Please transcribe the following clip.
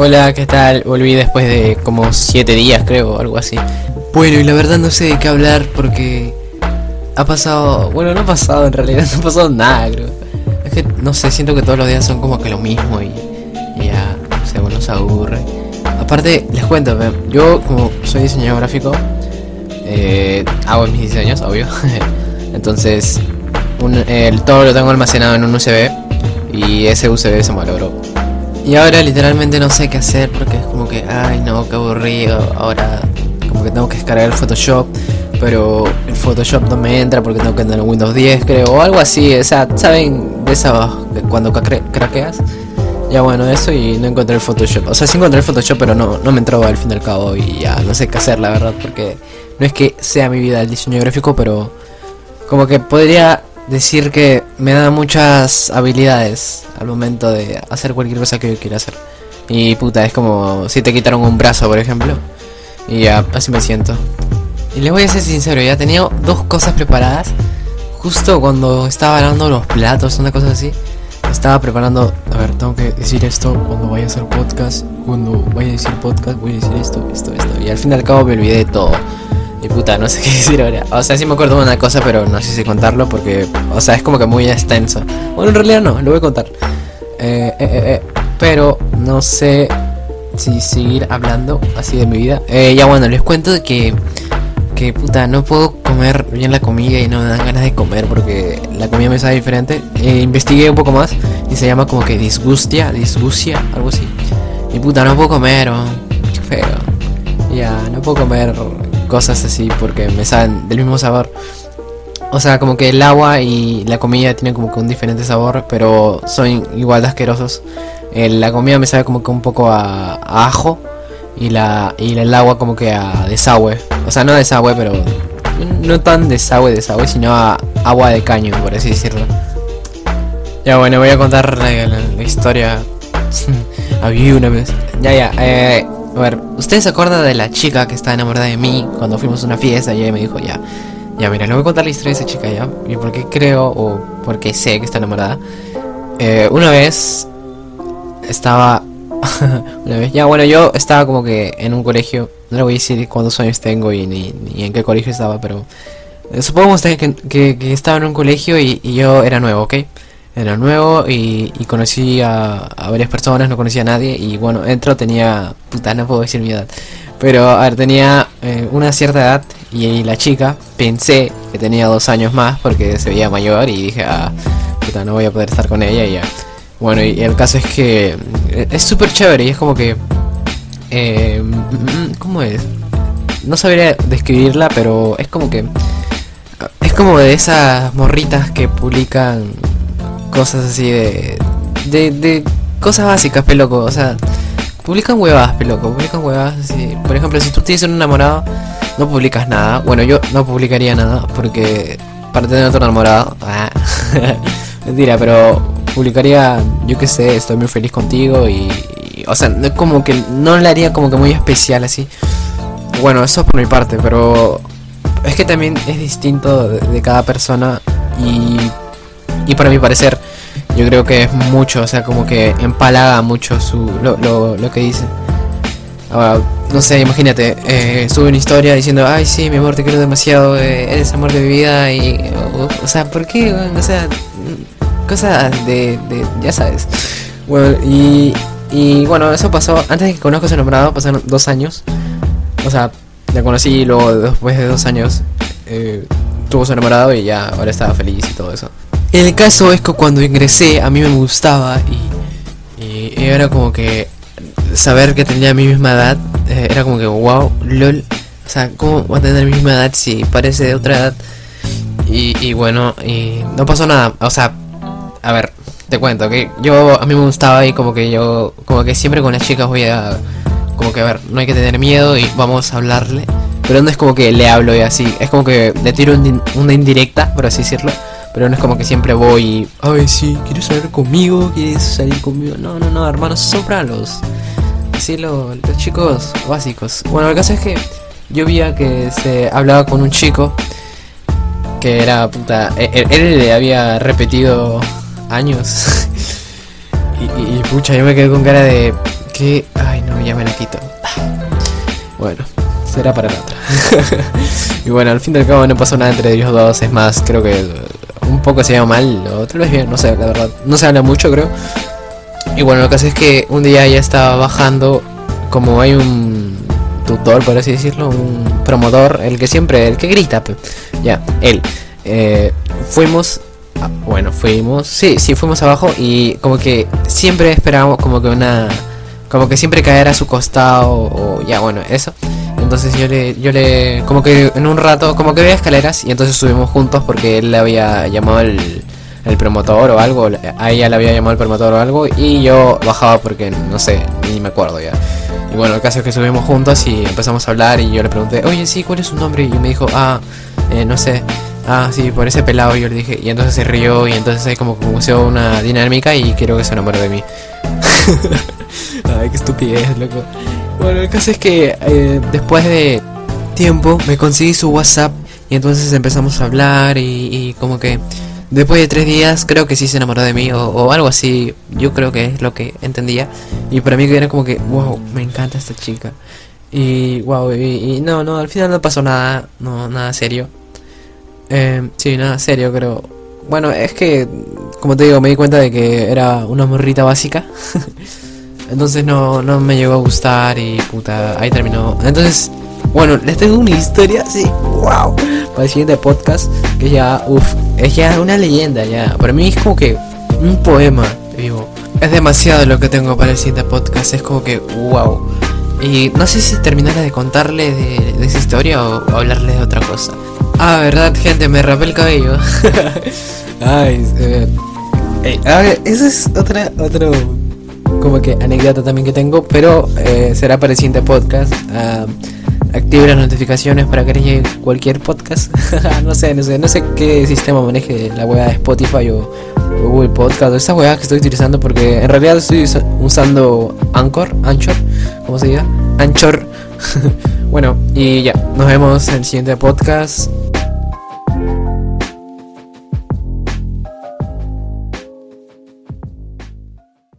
Hola, ¿qué tal? Volví después de como 7 días, creo, o algo así. Bueno, y la verdad no sé de qué hablar porque ha pasado. Bueno, no ha pasado en realidad, no ha pasado nada, creo. Es que no sé, siento que todos los días son como que lo mismo y, ya, o sea, uno se aburre. Aparte, les cuento, yo como soy diseñador gráfico, eh, hago mis diseños, obvio. Entonces, un- el, todo lo tengo almacenado en un USB y ese USB se malogró. Y ahora literalmente no sé qué hacer porque es como que, ay no, qué aburrido. Ahora como que tengo que descargar el Photoshop, pero el Photoshop no me entra porque tengo que andar en Windows 10, creo, o algo así. O sea, ¿saben de que cuando craque- craqueas? Ya bueno, eso y no encontré el Photoshop. O sea, sí encontré el Photoshop, pero no, no me entró al fin y al cabo y ya no sé qué hacer, la verdad, porque no es que sea mi vida el diseño gráfico, pero como que podría decir que me da muchas habilidades al momento de hacer cualquier cosa que yo quiera hacer. Y puta, es como si te quitaron un brazo, por ejemplo. Y ya, así me siento. Y les voy a ser sincero, ya tenía dos cosas preparadas. Justo cuando estaba lavando los platos, una cosa así. Estaba preparando, a ver, tengo que decir esto cuando vaya a hacer podcast. Cuando vaya a decir podcast, voy a decir esto, esto, esto. Y al fin y al cabo me olvidé de todo. Y puta, no sé qué decir ahora. O sea, sí me acuerdo de una cosa, pero no sé si contarlo porque, o sea, es como que muy extenso. Bueno, en realidad no, lo voy a contar. Eh, eh, eh, eh, pero no sé si seguir hablando así de mi vida. Eh, ya bueno, les cuento que, que puta, no puedo comer bien la comida y no me dan ganas de comer porque la comida me sabe diferente. Eh, investigué un poco más y se llama como que disgustia, disgustia, algo así. Y puta, no puedo comer, oh, feo. Ya, no puedo comer cosas así porque me saben del mismo sabor. O sea, como que el agua y la comida tienen como que un diferente sabor, pero son igual de asquerosos. Eh, la comida me sabe como que un poco a, a ajo y la y el agua como que a desagüe. O sea, no desagüe, pero no tan desagüe, desagüe, sino a agua de caño, por así decirlo. Ya bueno, voy a contar la, la- la historia. Había una vez. Ya, ya. Eh, a ver, ¿ustedes se acuerdan de la chica que estaba enamorada de mí cuando fuimos a una fiesta y ella me dijo ya? Ya, mira, le voy a contar la historia de esa chica ya. Y por qué creo o por qué sé que está enamorada. Eh, una vez estaba. una vez, ya, bueno, yo estaba como que en un colegio. No le voy a decir cuántos años tengo y ni, ni en qué colegio estaba, pero. eh, supongamos que, que, que estaba en un colegio y, y yo era nuevo, ¿ok? Era nuevo y, y conocí a, a varias personas, no conocía a nadie. Y bueno, entro, tenía. Puta, no puedo decir mi edad. Pero, a ver, tenía eh, una cierta edad y, la chica pensé que tenía dos años más porque se veía mayor y dije, ah, puta, no voy a poder estar con ella y ya. Bueno, y el caso es que eh, es súper chévere y es como que... Eh, mm, ¿Cómo es? No sabría describirla, pero es como que... Es como de esas morritas que publican cosas así de... De, cosas básicas, peloco. O sea, publican huevadas, peloco. Publican huevadas así. Por ejemplo, si tú tienes un enamorado, no publicas nada. Bueno, yo no publicaría nada porque para tener otro enamorado. ah, Mentira, pero publicaría, yo qué sé, estoy muy feliz contigo y, o sea, no es como que no le haría como que muy especial así. Bueno, eso por mi parte, pero es que también es distinto de cada persona y y para mi parecer yo creo que es mucho, o sea, como que empalaga mucho su lo, lo, lo que dice. Ahora, no sé, imagínate, eh, sube una historia diciendo, ay, sí, mi amor, te quiero demasiado, eh, eres amor de mi vida, y, o, sea, ¿por qué? O sea, cosas de, de, ya sabes. Bueno, y, y bueno, eso pasó, antes de que conozca a su enamorado, pasaron dos años. O sea, la conocí y luego después de dos años eh, tuvo su enamorado y ya ahora estaba feliz y todo eso. El caso es que cuando ingresé a mí me gustaba y, era como que saber que tenía mi misma edad eh, era como que wow, lol. O sea, ¿cómo va a tener mi misma edad si parece de otra edad? Y, y bueno, y no pasó nada. O sea, a ver, te cuento que yo a mí me gustaba y como que yo, como que siempre con las chicas voy a, como que a ver, no hay que tener miedo y vamos a hablarle. Pero no es como que le hablo y así, es como que le tiro un una indirecta, por así decirlo. Pero no es como que siempre voy y, ay, sí, ¿quieres salir conmigo? ¿Quieres salir conmigo? No, no, no, hermanos, sopranos. Así lo- los chicos básicos. Bueno, el caso es que yo vi que se hablaba con un chico que era puta. e- e- Él, le había repetido años. y, y- pucha, yo me quedé con cara de. que. Ay, ya me la quito. Bueno, será para la otra. y bueno, al fin y al cabo no pasó nada entre ellos dos. Es más, creo que un poco se llama mal, o tal bien, no sé, la verdad. No se habla mucho, creo. Y bueno, lo que hace es que un día ya estaba bajando, como hay un tutor, por así decirlo, un promotor, el que siempre, el que grita, ya, él. Eh, fuimos bueno, fuimos, sí, sí, fuimos abajo y como que siempre esperábamos como que una, como que siempre caer a su costado o ya, bueno, eso. Entonces yo le, yo le, como que en un rato, como que había escaleras y entonces subimos juntos porque él le había llamado el, promotor o algo, a ella le había llamado el promotor o algo y yo bajaba porque no sé, ni me acuerdo ya. Y bueno, el caso es que subimos juntos y empezamos a hablar y yo le pregunté, oye, sí, ¿cuál es su nombre? Y me dijo, ah, eh, no sé, ah, sí, por ese pelado yo le dije, y entonces se rió y entonces hay como que una dinámica y quiero que se enamore de mí. Ay, qué estupidez, loco. Bueno, el caso es que eh, después de tiempo me conseguí su WhatsApp y entonces empezamos a hablar y, como que después de tres días creo que sí se enamoró de mí o, algo así. Yo creo que es lo que entendía. Y para mí era como que, wow, me encanta esta chica. Y wow, y, no, no, al final no pasó nada, no, nada serio. Eh, sí, nada, serio, pero... Bueno, es que, como te digo, me di cuenta de que era una morrita básica. Entonces no, no me llegó a gustar y puta, ahí terminó. Entonces, bueno, les tengo una historia así, wow, para el siguiente podcast, que ya, uff, es ya una leyenda, ya. Para mí es como que un poema vivo. Es demasiado lo que tengo para el siguiente podcast, es como que, wow. Y no sé si terminara de contarle de, esa historia o hablarles de otra cosa. Ah, verdad, gente, me rapé el cabello. Ay, eh, a ver, esa es otra, otro, como que anécdota también que tengo, pero eh, será para el siguiente podcast. Uh, active las notificaciones para que llegue cualquier podcast. no sé, no sé, no sé qué sistema maneje la web de Spotify o, Google Podcast o esa web que estoy utilizando porque en realidad estoy usando Anchor, Anchor, ¿cómo se diga? Anchor. bueno, y ya, nos vemos en el siguiente podcast.